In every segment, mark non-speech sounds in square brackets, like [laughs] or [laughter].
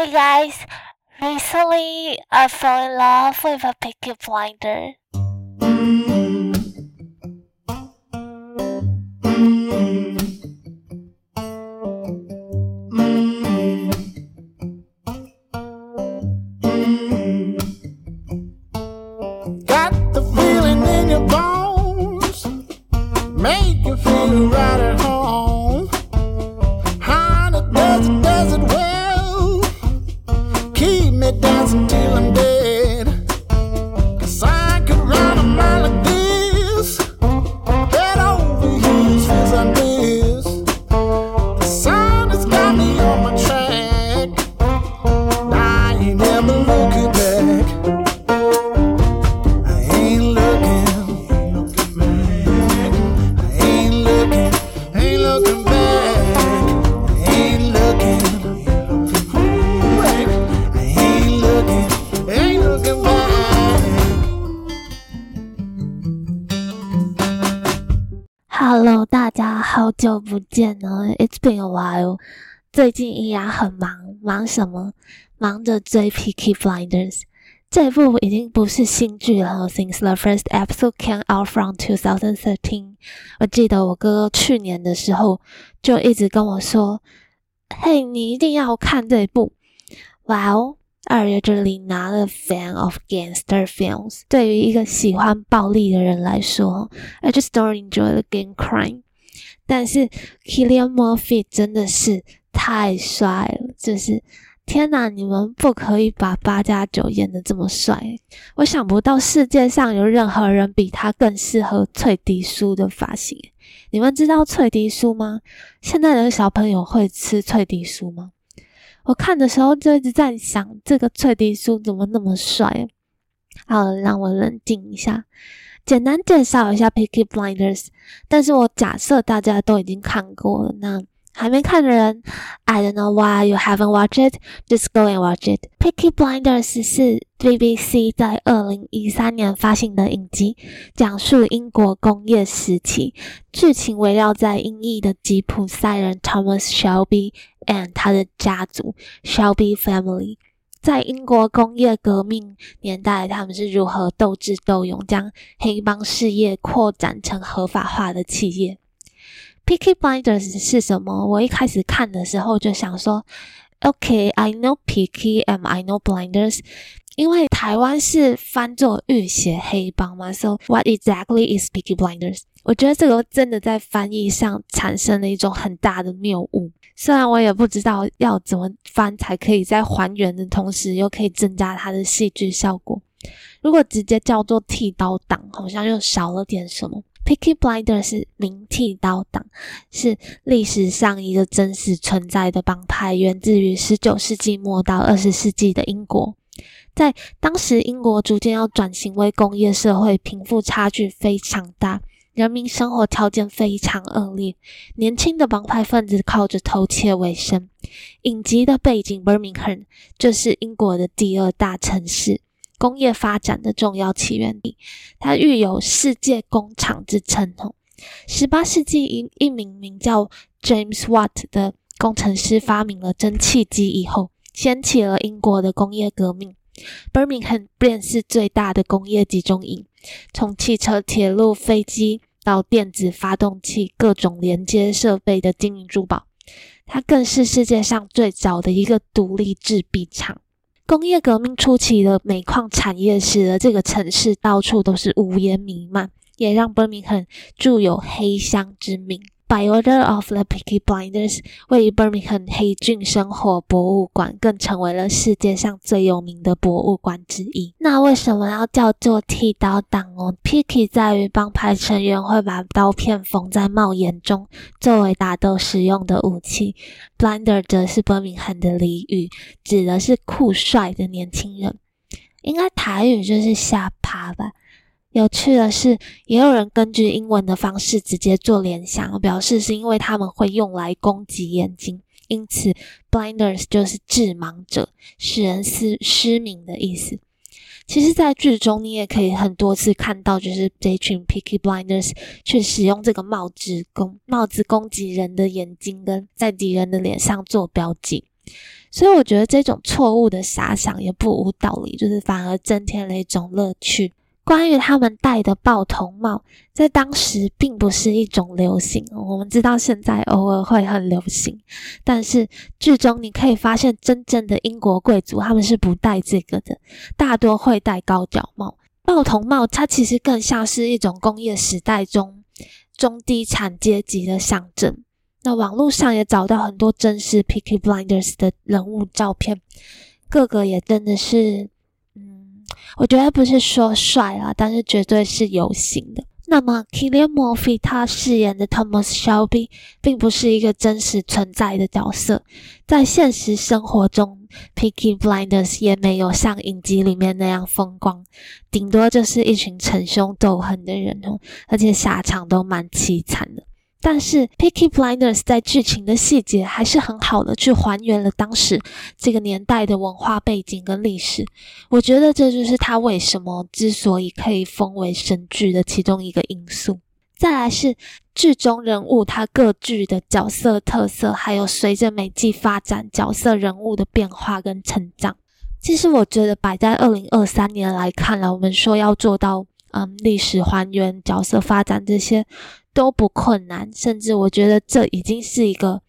Hey guys, recently I fell in love with a Peaky Blinder. 见呢，It's been a while。最近依然很忙，忙什么？忙着追《Peaky Blinders》这部已经不是新剧了，Since the first episode came out from 2013。我记得我哥哥去年的时候就一直跟我说：“嘿，你一定要看这部。”哇哦！二月这里拿了 Fan of Gangster Films。对于一个喜欢暴力的人来说，I just don't enjoy the game crime。但是 Killian Murphy 真的是太帅了，就是天哪！你们不可以把八加九演的这么帅。我想不到世界上有任何人比他更适合脆迪酥的发型。你们知道脆迪酥吗？现在的小朋友会吃脆迪酥吗？我看的时候就一直在想，这个脆迪酥怎么那么帅？好了，让我冷静一下，简单介绍一下《Picky Blinders》。但是我假设大家都已经看过了，那还没看的人，I don't know why you haven't watched it, just go and watch it. Peaky Blinders 是 BBC 在二零一三年发行的影集，讲述英国工业时期，剧情围绕在英裔的吉普赛人 Thomas Shelby and 他的家族 Shelby Family。在英国工业革命年代，他们是如何斗智斗勇，将黑帮事业扩展成合法化的企业。？Picky Blinders 是什么？我一开始看的时候就想说，OK，I know picky，and I know Blinders，因为台湾是翻作浴血黑帮嘛，So what exactly is Peaky Blinders？我觉得这个真的在翻译上产生了一种很大的谬误。虽然我也不知道要怎么翻才可以在还原的同时又可以增加它的戏剧效果。如果直接叫做剃刀党，好像又少了点什么。Picky Blinders 是名剃刀党，是历史上一个真实存在的帮派，源自于十九世纪末到二十世纪的英国。在当时，英国逐渐要转型为工业社会，贫富差距非常大。人民生活条件非常恶劣，年轻的帮派分子靠着偷窃为生。影集的背景 Birmingham 就是英国的第二大城市，工业发展的重要起源地，它育有“世界工厂”之称。哦，十八世纪一一名名叫 James Watt 的工程师发明了蒸汽机以后，掀起了英国的工业革命。Birmingham 便是最大的工业集中营。从汽车、铁路、飞机到电子发动器，各种连接设备的金银珠宝，它更是世界上最早的一个独立制币厂。工业革命初期的煤矿产业使得这个城市到处都是乌烟弥漫，也让 Birmingham 著有“黑乡”之名。By order of the Peaky Blinders，位于 Birmingham 黑郡生活博物馆更成为了世界上最有名的博物馆之一。那为什么要叫做剃刀党哦？Peaky 在于帮派成员会把刀片缝在帽檐中，作为打斗使用的武器。Blinder 则是 Birmingham 的俚语，指的是酷帅的年轻人。应该台语就是下趴吧。有趣的是，也有人根据英文的方式直接做联想，表示是因为他们会用来攻击眼睛，因此 blinders 就是致盲者，使人失失明的意思。其实，在剧中你也可以很多次看到，就是这群 picky blinders 去使用这个帽子攻帽子攻击人的眼睛，跟在敌人的脸上做标记。所以我觉得这种错误的遐想也不无道理，就是反而增添了一种乐趣。关于他们戴的报童帽，在当时并不是一种流行。我们知道现在偶尔会很流行，但是剧中你可以发现，真正的英国贵族他们是不戴这个的，大多会戴高脚帽。报童帽它其实更像是一种工业时代中中低产阶级的象征。那网络上也找到很多真实 Picky Blinders 的人物照片，个个也真的是。我觉得不是说帅啊，但是绝对是有型的。那么，Killian Murphy 他饰演的 Thomas Shelby 并不是一个真实存在的角色，在现实生活中，Picky Blinders 也没有像影集里面那样风光，顶多就是一群逞凶斗狠的人哦，而且下场都蛮凄惨的。但是《Picky Blinders》在剧情的细节还是很好的，去还原了当时这个年代的文化背景跟历史。我觉得这就是它为什么之所以可以封为神剧的其中一个因素。再来是剧中人物他各具的角色特色，还有随着每季发展角色人物的变化跟成长。其实我觉得摆在二零二三年来看了，我们说要做到嗯历史还原、角色发展这些。都不困难，甚至我觉得这已经是一个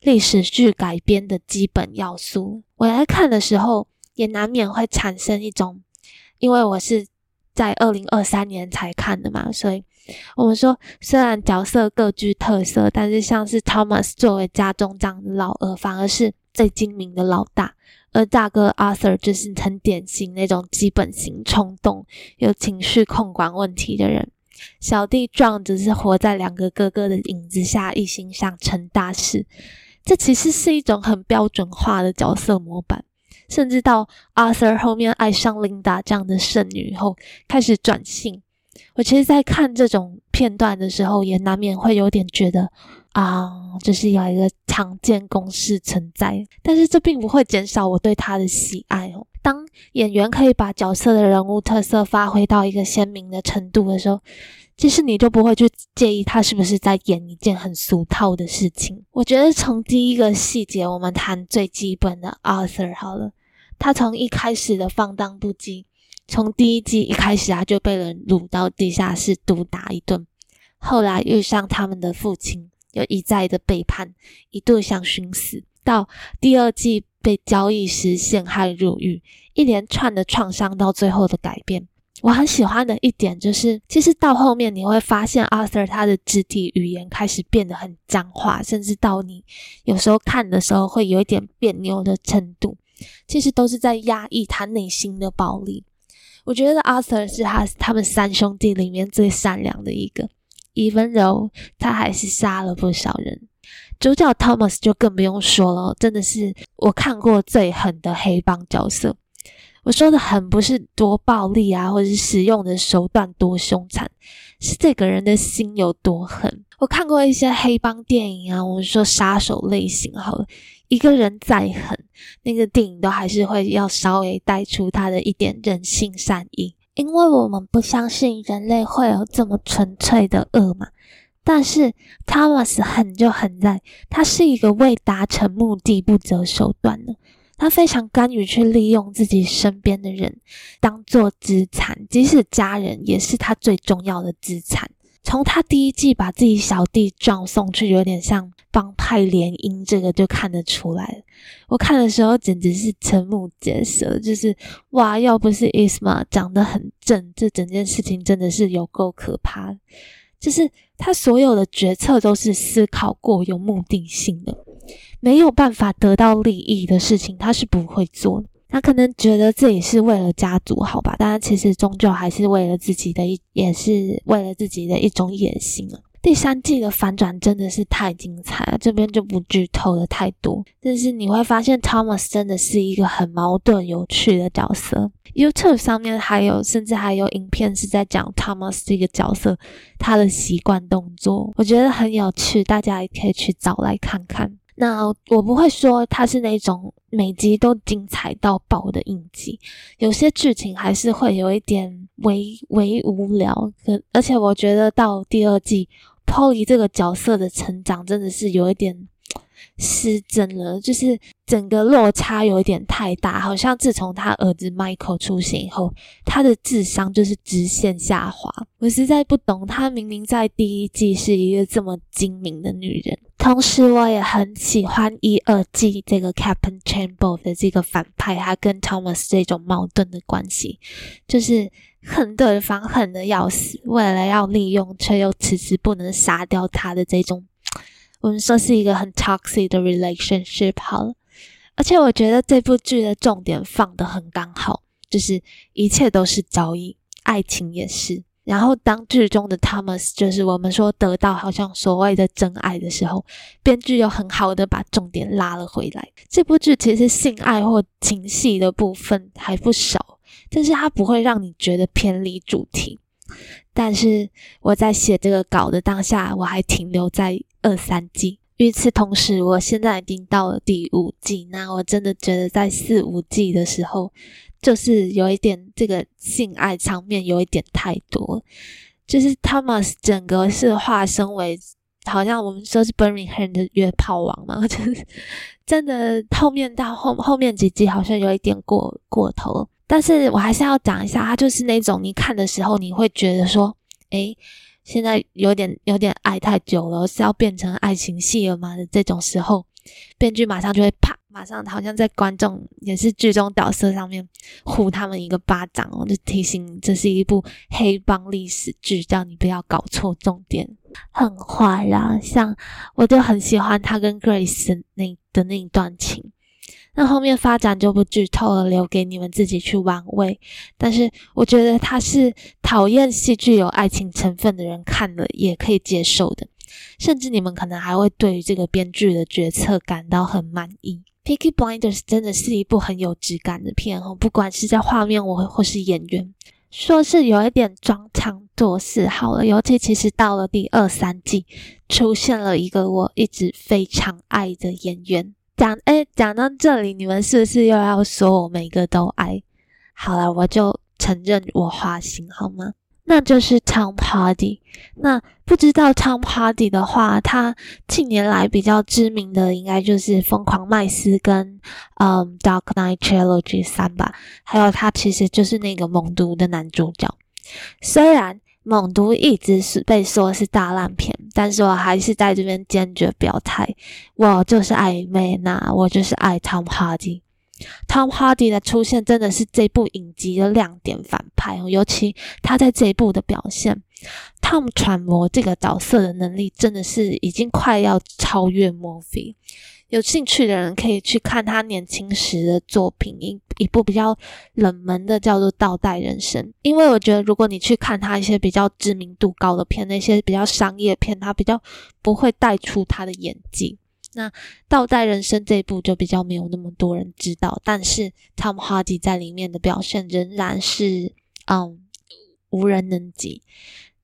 历史剧改编的基本要素。我来看的时候，也难免会产生一种，因为我是在二零二三年才看的嘛，所以我们说，虽然角色各具特色，但是像是 Thomas 作为家中长的老二，反而是最精明的老大，而大哥 Arthur 就是很典型那种基本型、冲动、有情绪控管问题的人。小弟壮只是活在两个哥哥的影子下，一心想成大事。这其实是一种很标准化的角色模板，甚至到 Arthur 后面爱上 Linda 这样的剩女后，开始转性。我其实，在看这种片段的时候，也难免会有点觉得啊，就是有一个常见公式存在。但是这并不会减少我对他的喜爱哦。当演员可以把角色的人物特色发挥到一个鲜明的程度的时候，其实你就不会去介意他是不是在演一件很俗套的事情。我觉得从第一个细节，我们谈最基本的 Arthur 好了，他从一开始的放荡不羁，从第一季一开始他就被人掳到地下室毒打一顿，后来遇上他们的父亲，又一再的背叛，一度想寻死，到第二季。被交易时陷害入狱，一连串的创伤到最后的改变。我很喜欢的一点就是，其实到后面你会发现，Arthur 他的肢体语言开始变得很僵化，甚至到你有时候看的时候会有一点别扭的程度。其实都是在压抑他内心的暴力。我觉得 Arthur 是他他们三兄弟里面最善良的一个以温柔他还是杀了不少人。主角 Thomas 就更不用说了，真的是我看过最狠的黑帮角色。我说的狠不是多暴力啊，或者是使用的手段多凶残，是这个人的心有多狠。我看过一些黑帮电影啊，我们说杀手类型好了，一个人再狠，那个电影都还是会要稍微带出他的一点人性善意，因为我们不相信人类会有这么纯粹的恶嘛。但是 Thomas 狠就狠在，他是一个为达成目的不择手段的。他非常甘于去利用自己身边的人当做资产，即使家人也是他最重要的资产。从他第一季把自己小弟撞送去，有点像帮派联姻，这个就看得出来我看的时候简直是瞠目结舌，就是哇，要不是 Isma 长得很正，这整件事情真的是有够可怕。就是他所有的决策都是思考过、有目的性的，没有办法得到利益的事情，他是不会做。他可能觉得自己是为了家族好吧，但其实终究还是为了自己的一，也是为了自己的一种野心啊。第三季的反转真的是太精彩了，这边就不剧透的太多，但是你会发现 Thomas 真的是一个很矛盾、有趣的角色。YouTube 上面还有，甚至还有影片是在讲 Thomas 这个角色他的习惯动作，我觉得很有趣，大家也可以去找来看看。那我不会说他是那种每集都精彩到爆的影集，有些剧情还是会有一点微微无聊。可而且我觉得到第二季，Polly 这个角色的成长真的是有一点失真了，就是整个落差有一点太大，好像自从他儿子 Michael 出现以后，他的智商就是直线下滑。我实在不懂，他明明在第一季是一个这么精明的女人，同时我也很喜欢一二季这个 Captain Chamber 的这个反派，他跟 Thomas 这种矛盾的关系，就是恨对方恨的要死，为了要利用却又迟迟不能杀掉他的这种。我们说是一个很 toxic 的 relationship 好了，而且我觉得这部剧的重点放得很刚好，就是一切都是交易，爱情也是。然后当剧中的 Thomas 就是我们说得到好像所谓的真爱的时候，编剧又很好的把重点拉了回来。这部剧其实性爱或情戏的部分还不少，但是它不会让你觉得偏离主题。但是我在写这个稿的当下，我还停留在二三季。与此同时，我现在已经到了第五季。那我真的觉得在四五季的时候，就是有一点这个性爱场面有一点太多。就是 Thomas 整个是化身为，好像我们说是 Birmingham 的约炮王嘛，[laughs] 就是真的后面到后后面几季好像有一点过过头。但是我还是要讲一下，他就是那种你看的时候，你会觉得说，诶，现在有点有点爱太久了，是要变成爱情戏了吗？的这种时候，编剧马上就会啪，马上好像在观众也是剧中角色上面呼他们一个巴掌哦，就提醒这是一部黑帮历史剧，叫你不要搞错重点，很坏啦。像我就很喜欢他跟 Grace 那的那一段情。那后面发展就不剧透了，留给你们自己去玩味。但是我觉得他是讨厌戏剧有爱情成分的人看了也可以接受的，甚至你们可能还会对于这个编剧的决策感到很满意。《Picky Blinders》真的是一部很有质感的片哦，不管是在画面或或是演员，说是有一点装腔作势好了。尤其其实到了第二三季，出现了一个我一直非常爱的演员。讲哎，讲到这里，你们是不是又要说我每个都爱？好了，我就承认我花心好吗？那就是 Tom Hardy。那不知道 Tom Hardy 的话，他近年来比较知名的应该就是《疯狂麦斯》跟嗯《Dark Knight Trilogy》三吧。还有他其实就是那个《猛毒》的男主角。虽然猛毒一直是被说是大烂片，但是我还是在这边坚决表态，我就是爱美娜，我就是爱 Tom Hardy。Tom Hardy 的出现真的是这部影集的亮点反派哦，尤其他在这一部的表现，Tom 揣摩这个角色的能力真的是已经快要超越墨菲。有兴趣的人可以去看他年轻时的作品，一一部比较冷门的叫做《倒带人生》。因为我觉得，如果你去看他一些比较知名度高的片，那些比较商业片，他比较不会带出他的演技。那《倒带人生》这一部就比较没有那么多人知道，但是 Tom Hardy 在里面的表现仍然是嗯无人能及。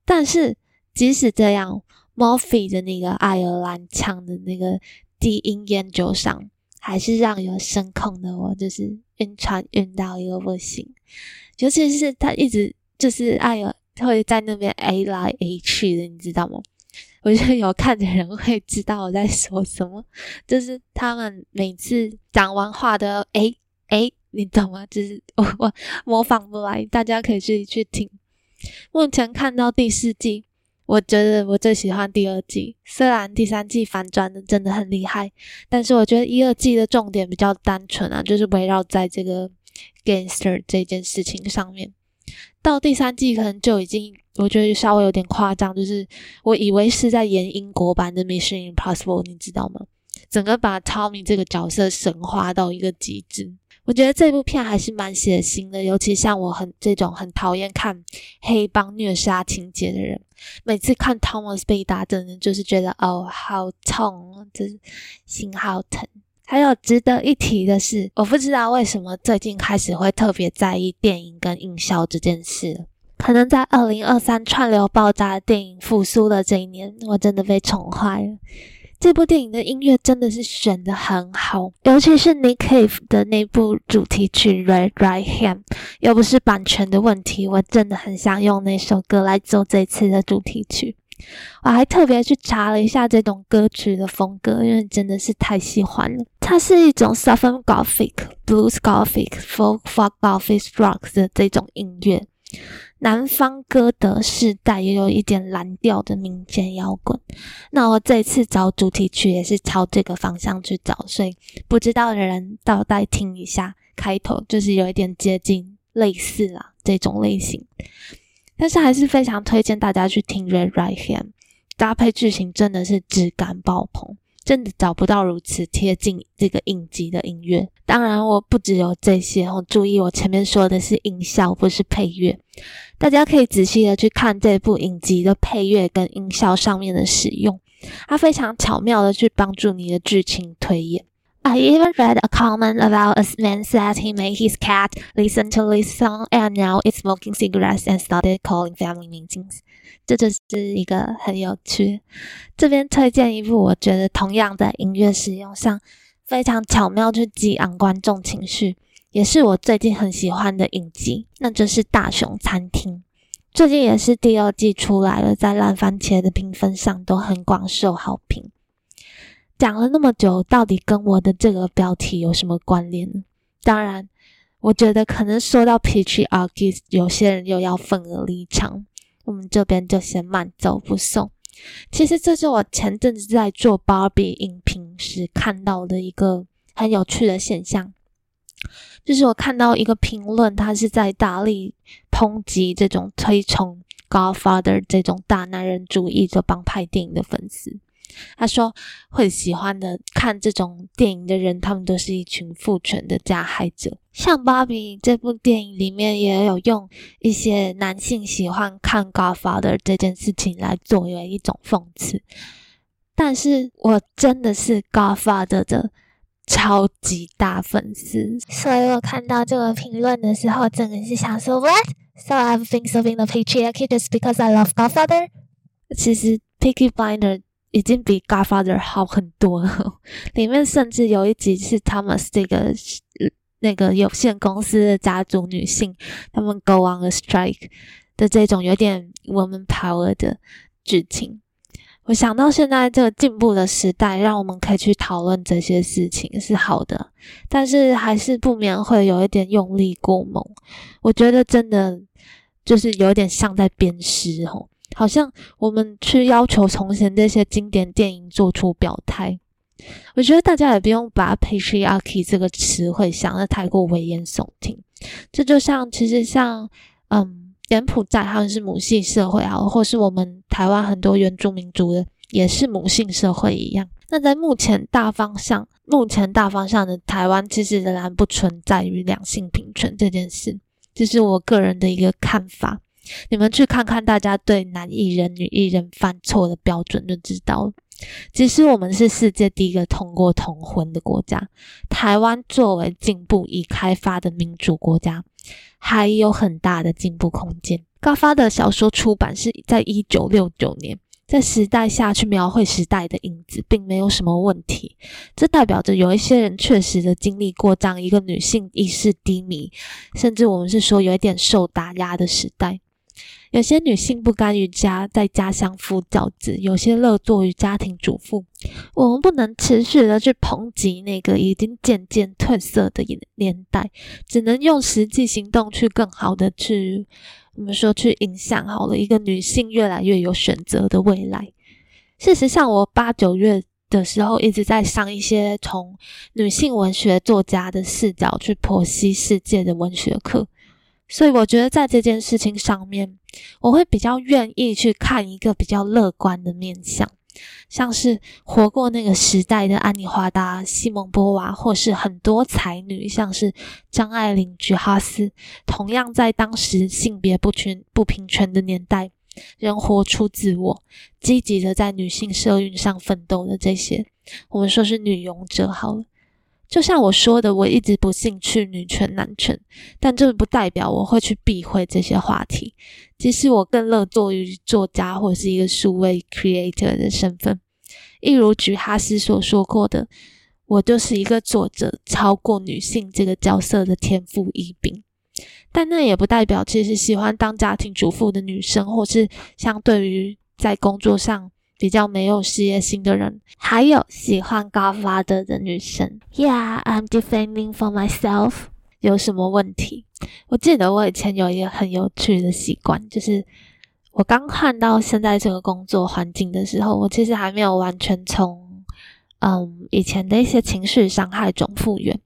但是即使这样，Murphy 的那个爱尔兰腔的那个。低音研究上还是让有声控的我就是晕船晕到一个不行，尤其是他一直就是哎呀会在那边 A 来 A 去的，你知道吗？我觉得有看的人会知道我在说什么，就是他们每次讲完话都要 A A，你懂吗？就是我我模仿不来，大家可以自己去听。目前看到第四季。我觉得我最喜欢第二季，虽然第三季反转的真的很厉害，但是我觉得一二季的重点比较单纯啊，就是围绕在这个 gangster 这件事情上面。到第三季可能就已经，我觉得稍微有点夸张，就是我以为是在演英国版的 Mission Impossible，你知道吗？整个把 Tommy 这个角色神化到一个极致。我觉得这部片还是蛮血腥的，尤其像我很这种很讨厌看黑帮虐杀情节的人，每次看 Thomas 被打，真的就是觉得哦，好痛，就是心好疼。还有值得一提的是，我不知道为什么最近开始会特别在意电影跟营销这件事，可能在二零二三串流爆炸的电影复苏的这一年，我真的被宠坏了。这部电影的音乐真的是选的很好，尤其是 Nick Cave 的那部主题曲《Right Right Hand》，又不是版权的问题，我真的很想用那首歌来做这次的主题曲。我还特别去查了一下这种歌曲的风格，因为真的是太喜欢了。它是一种 Southern Gothic、Blues Gothic、Folk Folk Gothic Rock 的这种音乐。南方歌德世代也有一点蓝调的民间摇滚。那我这次找主题曲也是朝这个方向去找，所以不知道的人倒带听一下，开头就是有一点接近类似啦这种类型。但是还是非常推荐大家去听《Red Right Hand》，搭配剧情真的是质感爆棚，真的找不到如此贴近这个影集的音乐。当然，我不只有这些哦，注意我前面说的是音效，不是配乐。大家可以仔细的去看这部影集的配乐跟音效上面的使用，它非常巧妙的去帮助你的剧情推演。I even read a comment about a man said he made his cat listen to this song and now it's smoking cigarettes and started calling family meetings。这就是一个很有趣。这边推荐一部我觉得同样在音乐使用上非常巧妙去激昂观众情绪，也是我最近很喜欢的影集，那就是《大熊餐厅》。最近也是第二季出来了，在烂番茄的评分上都很广受好评。讲了那么久，到底跟我的这个标题有什么关联呢？当然，我觉得可能说到 patriarchy，有些人又要愤而离场。我们这边就先慢走不送。其实这是我前阵子在做 Barbie 影评时看到的一个很有趣的现象，就是我看到一个评论，他是在大力抨击这种推崇 Godfather 这种大男人主义的帮派电影的粉丝。他说：“会喜欢的看这种电影的人，他们都是一群父权的加害者。像《芭比》这部电影里面，也有用一些男性喜欢看《Godfather》这件事情来作为一种讽刺。但是我真的是《Godfather》的超级大粉丝，所以我看到这个评论的时候，真的是想说：What? So I've been serving the patriarchy just because I love Godfather？其实《Picky Blinder》。”已经比《Godfather》好很多了。[laughs] 里面甚至有一集是 Thomas 这个那个有限公司的家族女性，他们 go on a strike 的这种有点 woman power 的剧情。我想到现在这个进步的时代，让我们可以去讨论这些事情是好的，但是还是不免会有一点用力过猛。我觉得真的就是有点像在鞭尸吼。好像我们去要求从前这些经典电影做出表态，我觉得大家也不用把 patriarchy 这个词汇想的太过危言耸听。这就像其实像嗯柬埔寨他们是母系社会啊，或是我们台湾很多原住民族的也是母性社会一样。那在目前大方向，目前大方向的台湾其实仍然不存在于两性平权这件事，这是我个人的一个看法。你们去看看大家对男艺人、女艺人犯错的标准，就知道了。其实我们是世界第一个通过同婚的国家，台湾作为进步已开发的民主国家，还有很大的进步空间。高发的小说出版是在一九六九年，在时代下去描绘时代的影子，并没有什么问题。这代表着有一些人确实的经历过这样一个女性意识低迷，甚至我们是说有一点受打压的时代。有些女性不甘于家，在家相夫教子；有些乐作于家庭主妇。我们不能持续的去抨击那个已经渐渐褪色的年代，只能用实际行动去更好的去，我们说去影响好了一个女性越来越有选择的未来。事实上，我八九月的时候一直在上一些从女性文学作家的视角去剖析世界的文学课。所以我觉得在这件事情上面，我会比较愿意去看一个比较乐观的面相，像是活过那个时代的安妮华达、西蒙波娃，或是很多才女，像是张爱玲、菊哈斯，同样在当时性别不全不平权的年代，仍活出自我，积极的在女性社运上奋斗的这些，我们说是女勇者好了。就像我说的，我一直不兴趣女权男权，但这不代表我会去避讳这些话题。即使我更乐作于作家或是一个数位 creator 的身份，一如菊哈斯所说过的，我就是一个作者，超过女性这个角色的天赋异禀。但那也不代表，其实喜欢当家庭主妇的女生，或是相对于在工作上比较没有事业心的人，还有喜欢高发的的女生。Yeah, I'm defending for myself。有什么问题？我记得我以前有一个很有趣的习惯，就是我刚换到现在这个工作环境的时候，我其实还没有完全从嗯以前的一些情绪伤害中复原，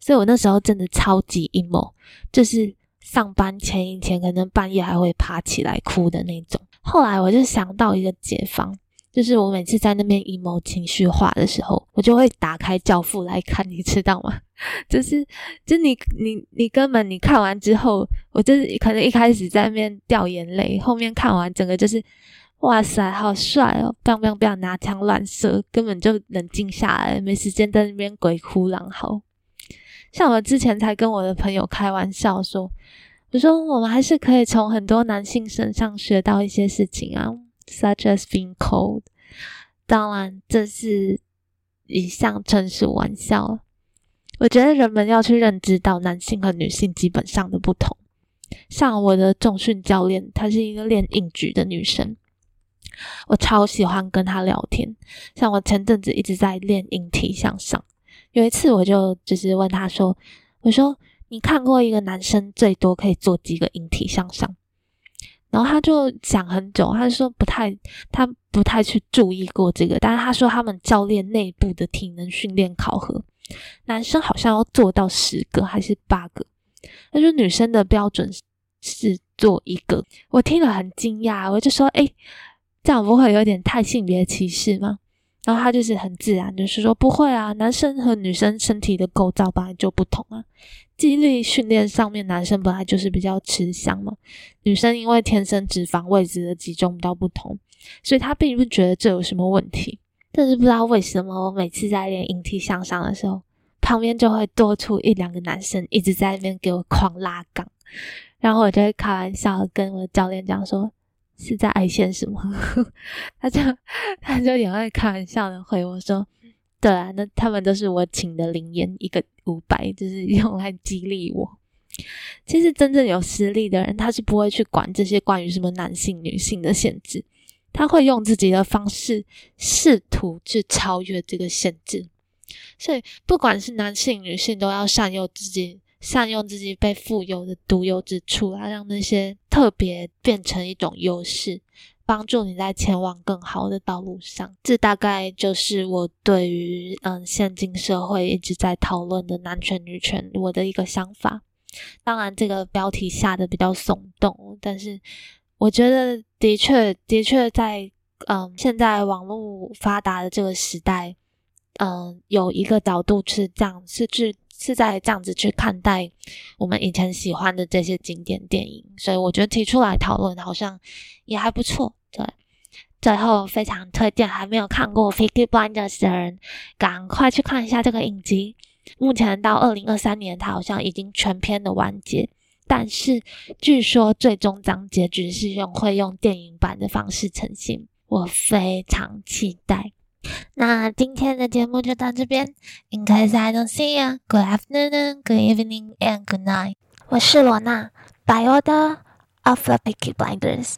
所以我那时候真的超级 emo，就是上班前一天可能半夜还会爬起来哭的那种。后来我就想到一个解方。就是我每次在那边 emo 情绪化的时候，我就会打开教父来看，你知道吗？[laughs] 就是，就你你你根本你看完之后，我就是可能一开始在那边掉眼泪，后面看完整个就是，哇塞，好帅哦！不要不要不要拿枪乱射，根本就冷静下来，没时间在那边鬼哭狼嚎。像我之前才跟我的朋友开玩笑说，我说我们还是可以从很多男性身上学到一些事情啊。Such as being cold，当然这是一项纯属玩笑。我觉得人们要去认知到男性和女性基本上的不同。像我的重训教练，她是一个练硬举的女生，我超喜欢跟她聊天。像我前阵子一直在练引体向上，有一次我就只是问她说：“我说你看过一个男生最多可以做几个引体向上？”然后他就讲很久，他就说不太，他不太去注意过这个。但是他说他们教练内部的体能训练考核，男生好像要做到十个还是八个，他说女生的标准是做一个。我听了很惊讶，我就说：“哎，这样不会有点太性别歧视吗？”然后他就是很自然，就是说：“不会啊，男生和女生身体的构造本来就不同啊。”肌力训练上面，男生本来就是比较吃香嘛，女生因为天生脂肪位置的集中比较不同，所以他并不觉得这有什么问题。但是不知道为什么，我每次在练引体向上的时候，旁边就会多出一两个男生一直在那边给我狂拉杠，然后我就会开玩笑跟我的教练讲说：“是在爱线什么？” [laughs] 他就 [laughs] 他就也会开玩笑的回我说。对啊，那他们都是我请的零元，一个五百，就是用来激励我。其实真正有实力的人，他是不会去管这些关于什么男性、女性的限制，他会用自己的方式试图去超越这个限制。所以，不管是男性、女性，都要善用自己，善用自己被富有的独有之处，来让那些特别变成一种优势。帮助你在前往更好的道路上，这大概就是我对于嗯现今社会一直在讨论的男权女权我的一个想法。当然，这个标题下的比较耸动，但是我觉得的确的确在嗯现在网络发达的这个时代，嗯有一个角度是这样，是去是在这样子去看待我们以前喜欢的这些经典电影，所以我觉得提出来讨论好像也还不错。对，最后非常推荐还没有看过《Peaky Blinders》的人，赶快去看一下这个影集。目前到二零二三年，它好像已经全篇的完结，但是据说最终章结局是用会用电影版的方式呈现，我非常期待。那今天的节目就到这边，In case I don't see you, good afternoon, good evening, and good night。我是罗娜，By order of the Picky Blinders。